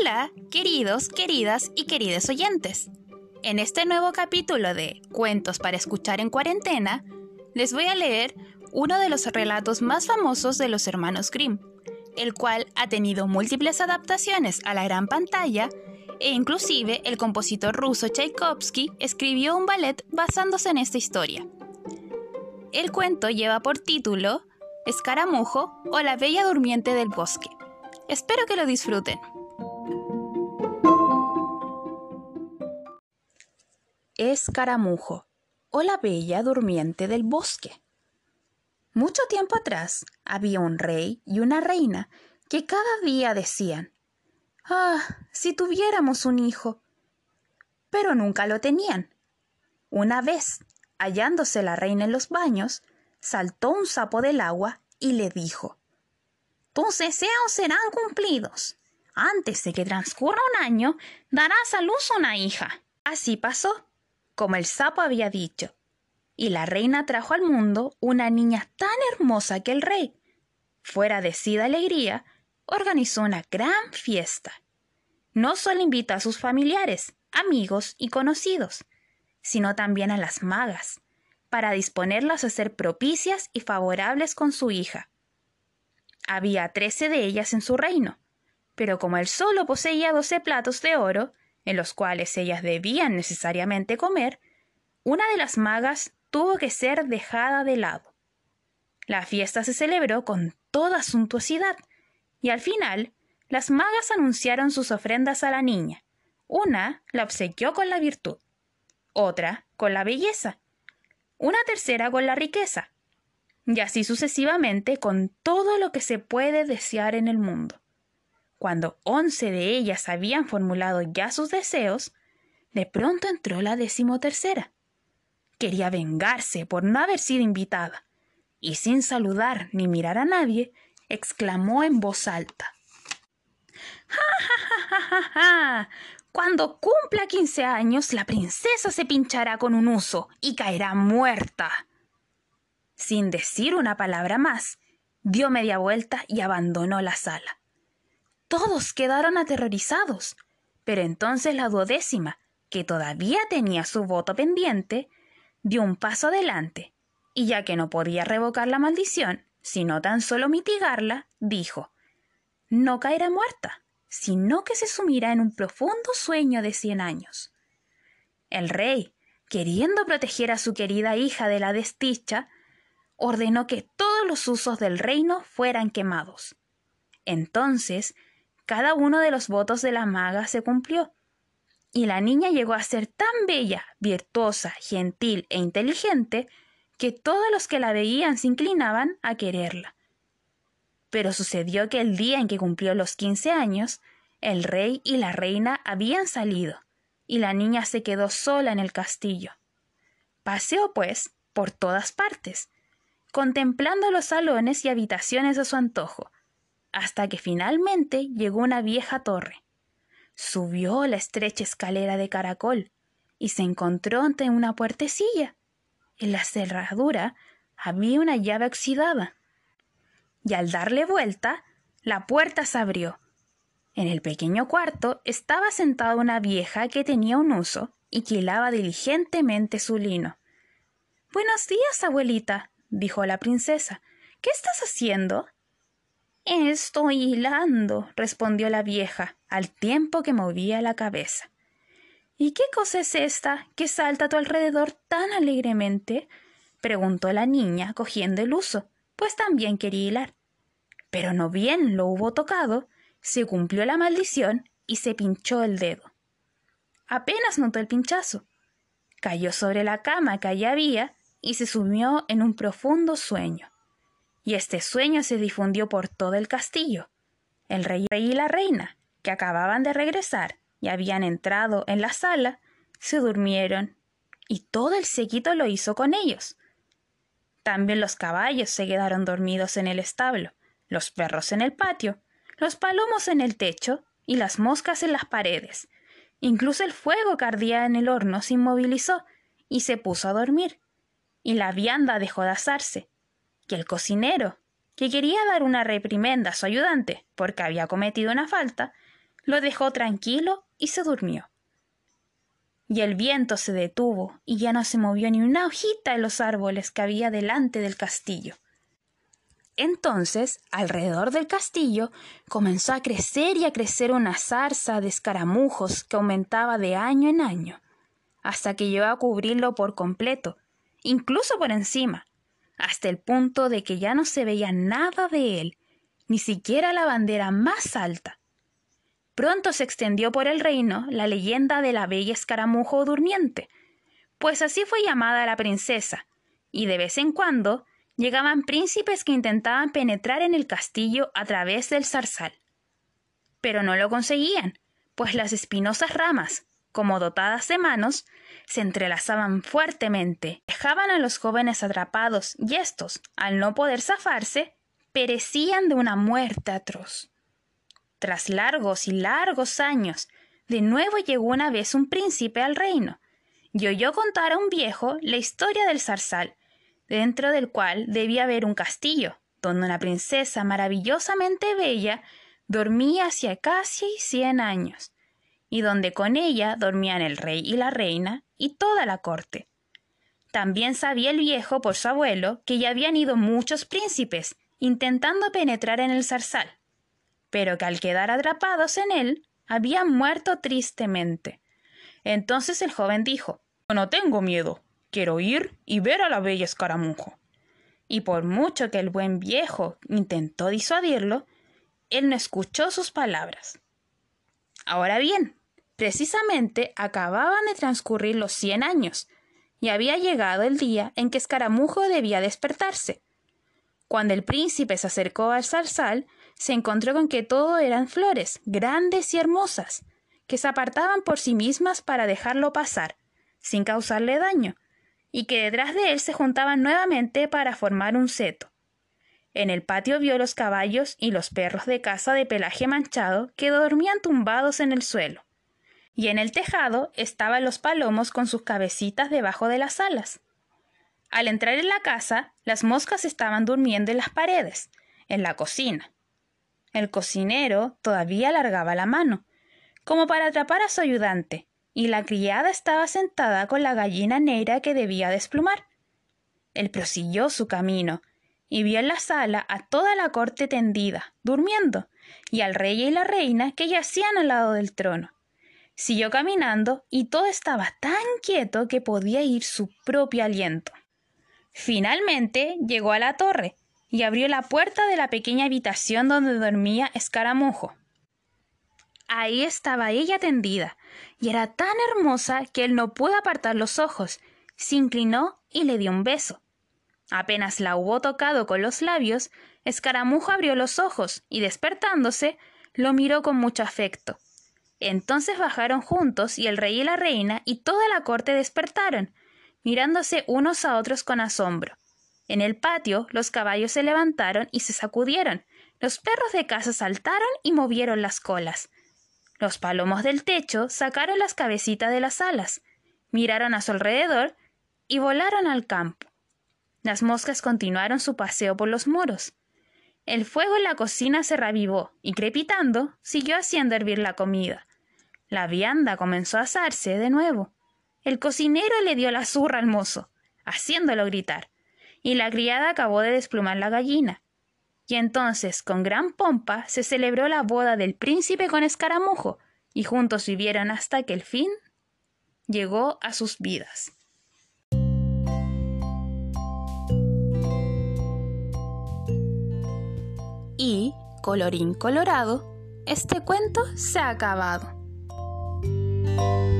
Hola, queridos, queridas y queridos oyentes. En este nuevo capítulo de Cuentos para escuchar en cuarentena, les voy a leer uno de los relatos más famosos de los hermanos Grimm, el cual ha tenido múltiples adaptaciones a la gran pantalla e inclusive el compositor ruso Tchaikovsky escribió un ballet basándose en esta historia. El cuento lleva por título Escaramujo o la Bella Durmiente del Bosque. Espero que lo disfruten. Escaramujo o la Bella Durmiente del Bosque. Mucho tiempo atrás había un rey y una reina que cada día decían, Ah, si tuviéramos un hijo. Pero nunca lo tenían. Una vez, hallándose la reina en los baños, saltó un sapo del agua y le dijo, Tus deseos serán cumplidos. Antes de que transcurra un año, darás a luz una hija. Así pasó, como el sapo había dicho, y la reina trajo al mundo una niña tan hermosa que el rey, fuera de sí de alegría, organizó una gran fiesta. No solo invita a sus familiares, amigos y conocidos, sino también a las magas, para disponerlas a ser propicias y favorables con su hija. Había trece de ellas en su reino, pero como él solo poseía doce platos de oro, en los cuales ellas debían necesariamente comer, una de las magas tuvo que ser dejada de lado. La fiesta se celebró con toda suntuosidad, y al final las magas anunciaron sus ofrendas a la niña. Una la obsequió con la virtud, otra con la belleza, una tercera con la riqueza, y así sucesivamente con todo lo que se puede desear en el mundo. Cuando once de ellas habían formulado ya sus deseos, de pronto entró la decimotercera. Quería vengarse por no haber sido invitada, y sin saludar ni mirar a nadie, exclamó en voz alta. ¡Ja, ja, ja, ja, ja! Cuando cumpla quince años, la princesa se pinchará con un uso y caerá muerta. Sin decir una palabra más, dio media vuelta y abandonó la sala. Todos quedaron aterrorizados, pero entonces la duodécima, que todavía tenía su voto pendiente, dio un paso adelante, y ya que no podía revocar la maldición, sino tan solo mitigarla, dijo No caerá muerta sino que se sumirá en un profundo sueño de cien años. El rey, queriendo proteger a su querida hija de la desdicha, ordenó que todos los usos del reino fueran quemados. Entonces, cada uno de los votos de la maga se cumplió, y la niña llegó a ser tan bella, virtuosa, gentil e inteligente que todos los que la veían se inclinaban a quererla. Pero sucedió que el día en que cumplió los quince años, el rey y la reina habían salido, y la niña se quedó sola en el castillo. Paseó, pues, por todas partes, contemplando los salones y habitaciones a su antojo, hasta que finalmente llegó una vieja torre. Subió la estrecha escalera de caracol y se encontró ante una puertecilla. En la cerradura había una llave oxidada y al darle vuelta, la puerta se abrió. En el pequeño cuarto estaba sentada una vieja que tenía un uso y que hilaba diligentemente su lino. Buenos días, abuelita, dijo la princesa. ¿Qué estás haciendo? Estoy hilando, respondió la vieja, al tiempo que movía la cabeza. ¿Y qué cosa es esta que salta a tu alrededor tan alegremente? preguntó la niña, cogiendo el uso pues también quería hilar. Pero no bien lo hubo tocado, se cumplió la maldición y se pinchó el dedo. Apenas notó el pinchazo. Cayó sobre la cama que allí había y se sumió en un profundo sueño. Y este sueño se difundió por todo el castillo. El rey y la reina, que acababan de regresar y habían entrado en la sala, se durmieron, y todo el séquito lo hizo con ellos. También los caballos se quedaron dormidos en el establo, los perros en el patio, los palomos en el techo y las moscas en las paredes. Incluso el fuego que ardía en el horno se inmovilizó y se puso a dormir. Y la vianda dejó de asarse. Y el cocinero, que quería dar una reprimenda a su ayudante porque había cometido una falta, lo dejó tranquilo y se durmió. Y el viento se detuvo y ya no se movió ni una hojita en los árboles que había delante del castillo. Entonces, alrededor del castillo comenzó a crecer y a crecer una zarza de escaramujos que aumentaba de año en año, hasta que llegó a cubrirlo por completo, incluso por encima, hasta el punto de que ya no se veía nada de él, ni siquiera la bandera más alta. Pronto se extendió por el reino la leyenda de la bella escaramujo durmiente, pues así fue llamada la princesa, y de vez en cuando llegaban príncipes que intentaban penetrar en el castillo a través del zarzal. Pero no lo conseguían, pues las espinosas ramas, como dotadas de manos, se entrelazaban fuertemente, dejaban a los jóvenes atrapados y estos, al no poder zafarse, perecían de una muerte atroz. Tras largos y largos años, de nuevo llegó una vez un príncipe al reino, y oyó contar a un viejo la historia del zarzal, dentro del cual debía haber un castillo, donde una princesa maravillosamente bella dormía hacía casi cien años, y donde con ella dormían el rey y la reina y toda la corte. También sabía el viejo por su abuelo que ya habían ido muchos príncipes intentando penetrar en el zarzal, pero que al quedar atrapados en él habían muerto tristemente. Entonces el joven dijo No tengo miedo, Quiero ir y ver a la bella escaramujo. Y por mucho que el buen viejo intentó disuadirlo, él no escuchó sus palabras. Ahora bien, precisamente acababan de transcurrir los cien años, y había llegado el día en que Escaramujo debía despertarse. Cuando el príncipe se acercó al zarzal, se encontró con que todo eran flores, grandes y hermosas, que se apartaban por sí mismas para dejarlo pasar, sin causarle daño, y que detrás de él se juntaban nuevamente para formar un seto. En el patio vio los caballos y los perros de caza de pelaje manchado que dormían tumbados en el suelo. Y en el tejado estaban los palomos con sus cabecitas debajo de las alas. Al entrar en la casa, las moscas estaban durmiendo en las paredes, en la cocina. El cocinero todavía alargaba la mano, como para atrapar a su ayudante, y la criada estaba sentada con la gallina negra que debía desplumar. Él prosiguió su camino y vio en la sala a toda la corte tendida, durmiendo, y al rey y la reina que yacían al lado del trono. Siguió caminando y todo estaba tan quieto que podía ir su propio aliento. Finalmente llegó a la torre y abrió la puerta de la pequeña habitación donde dormía Escaramujo. Ahí estaba ella tendida, y era tan hermosa que él no pudo apartar los ojos. Se inclinó y le dio un beso. Apenas la hubo tocado con los labios, Escaramujo abrió los ojos y despertándose, lo miró con mucho afecto. Entonces bajaron juntos y el rey y la reina y toda la corte despertaron, mirándose unos a otros con asombro. En el patio los caballos se levantaron y se sacudieron, los perros de casa saltaron y movieron las colas. Los palomos del techo sacaron las cabecitas de las alas, miraron a su alrededor y volaron al campo. Las moscas continuaron su paseo por los muros. El fuego en la cocina se revivó y crepitando siguió haciendo hervir la comida. La vianda comenzó a asarse de nuevo. El cocinero le dio la zurra al mozo, haciéndolo gritar, y la criada acabó de desplumar la gallina. Y entonces, con gran pompa, se celebró la boda del príncipe con escaramujo, y juntos vivieron hasta que el fin llegó a sus vidas. Y, colorín colorado, este cuento se ha acabado. you